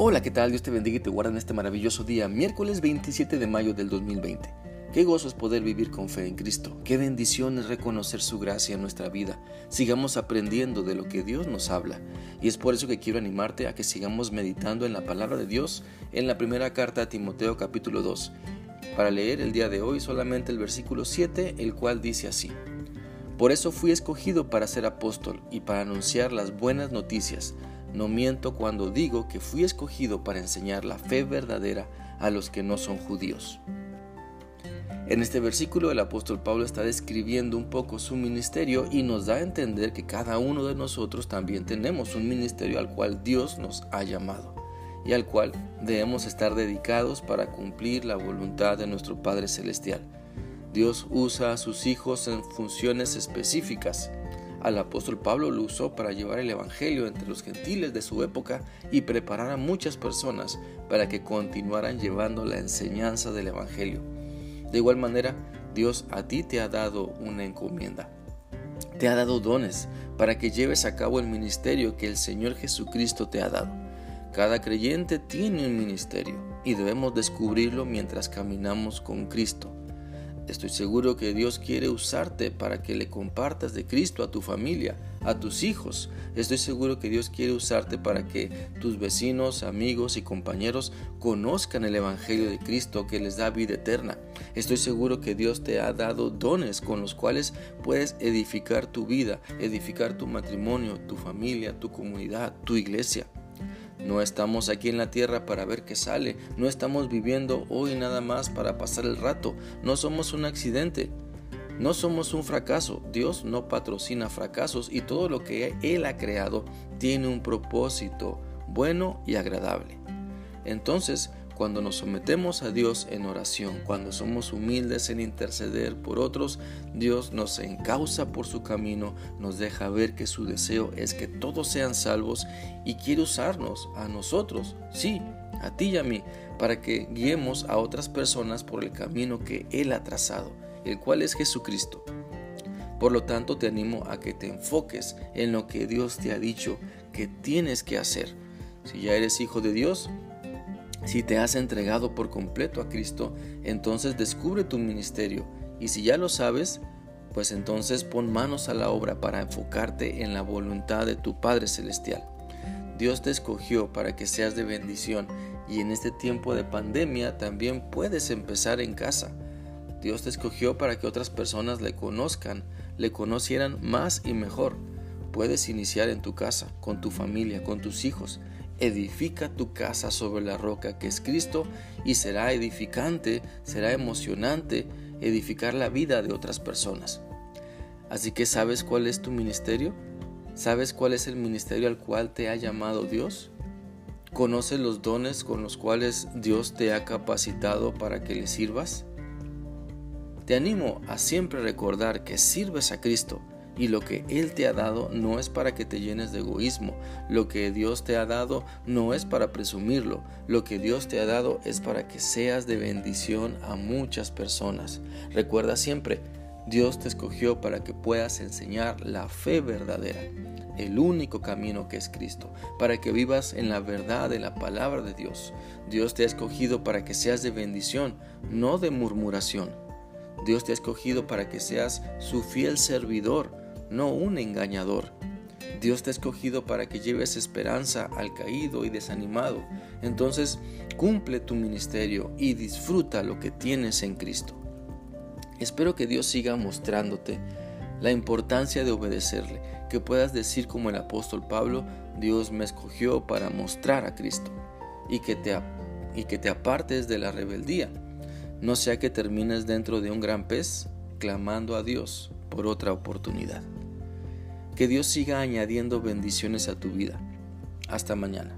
Hola, ¿qué tal? Dios te bendiga y te guarda en este maravilloso día, miércoles 27 de mayo del 2020. Qué gozo es poder vivir con fe en Cristo. Qué bendición es reconocer su gracia en nuestra vida. Sigamos aprendiendo de lo que Dios nos habla. Y es por eso que quiero animarte a que sigamos meditando en la palabra de Dios en la primera carta a Timoteo capítulo 2. Para leer el día de hoy solamente el versículo 7, el cual dice así. Por eso fui escogido para ser apóstol y para anunciar las buenas noticias no miento cuando digo que fui escogido para enseñar la fe verdadera a los que no son judíos. En este versículo el apóstol Pablo está describiendo un poco su ministerio y nos da a entender que cada uno de nosotros también tenemos un ministerio al cual Dios nos ha llamado y al cual debemos estar dedicados para cumplir la voluntad de nuestro Padre Celestial. Dios usa a sus hijos en funciones específicas al apóstol Pablo lo usó para llevar el Evangelio entre los gentiles de su época y preparar a muchas personas para que continuaran llevando la enseñanza del Evangelio. De igual manera, Dios a ti te ha dado una encomienda. Te ha dado dones para que lleves a cabo el ministerio que el Señor Jesucristo te ha dado. Cada creyente tiene un ministerio y debemos descubrirlo mientras caminamos con Cristo. Estoy seguro que Dios quiere usarte para que le compartas de Cristo a tu familia, a tus hijos. Estoy seguro que Dios quiere usarte para que tus vecinos, amigos y compañeros conozcan el Evangelio de Cristo que les da vida eterna. Estoy seguro que Dios te ha dado dones con los cuales puedes edificar tu vida, edificar tu matrimonio, tu familia, tu comunidad, tu iglesia. No estamos aquí en la tierra para ver qué sale, no estamos viviendo hoy nada más para pasar el rato, no somos un accidente, no somos un fracaso, Dios no patrocina fracasos y todo lo que Él ha creado tiene un propósito bueno y agradable. Entonces, cuando nos sometemos a Dios en oración, cuando somos humildes en interceder por otros, Dios nos encausa por su camino, nos deja ver que su deseo es que todos sean salvos y quiere usarnos a nosotros, sí, a ti y a mí, para que guiemos a otras personas por el camino que Él ha trazado, el cual es Jesucristo. Por lo tanto, te animo a que te enfoques en lo que Dios te ha dicho que tienes que hacer. Si ya eres hijo de Dios, si te has entregado por completo a Cristo, entonces descubre tu ministerio y si ya lo sabes, pues entonces pon manos a la obra para enfocarte en la voluntad de tu Padre Celestial. Dios te escogió para que seas de bendición y en este tiempo de pandemia también puedes empezar en casa. Dios te escogió para que otras personas le conozcan, le conocieran más y mejor. Puedes iniciar en tu casa, con tu familia, con tus hijos edifica tu casa sobre la roca que es Cristo y será edificante, será emocionante edificar la vida de otras personas. Así que ¿sabes cuál es tu ministerio? ¿Sabes cuál es el ministerio al cual te ha llamado Dios? ¿Conoces los dones con los cuales Dios te ha capacitado para que le sirvas? Te animo a siempre recordar que sirves a Cristo y lo que Él te ha dado no es para que te llenes de egoísmo. Lo que Dios te ha dado no es para presumirlo. Lo que Dios te ha dado es para que seas de bendición a muchas personas. Recuerda siempre, Dios te escogió para que puedas enseñar la fe verdadera, el único camino que es Cristo, para que vivas en la verdad de la palabra de Dios. Dios te ha escogido para que seas de bendición, no de murmuración. Dios te ha escogido para que seas su fiel servidor, no un engañador. Dios te ha escogido para que lleves esperanza al caído y desanimado. Entonces, cumple tu ministerio y disfruta lo que tienes en Cristo. Espero que Dios siga mostrándote la importancia de obedecerle, que puedas decir como el apóstol Pablo, Dios me escogió para mostrar a Cristo y que te, y que te apartes de la rebeldía, no sea que termines dentro de un gran pez clamando a Dios por otra oportunidad. Que Dios siga añadiendo bendiciones a tu vida. Hasta mañana.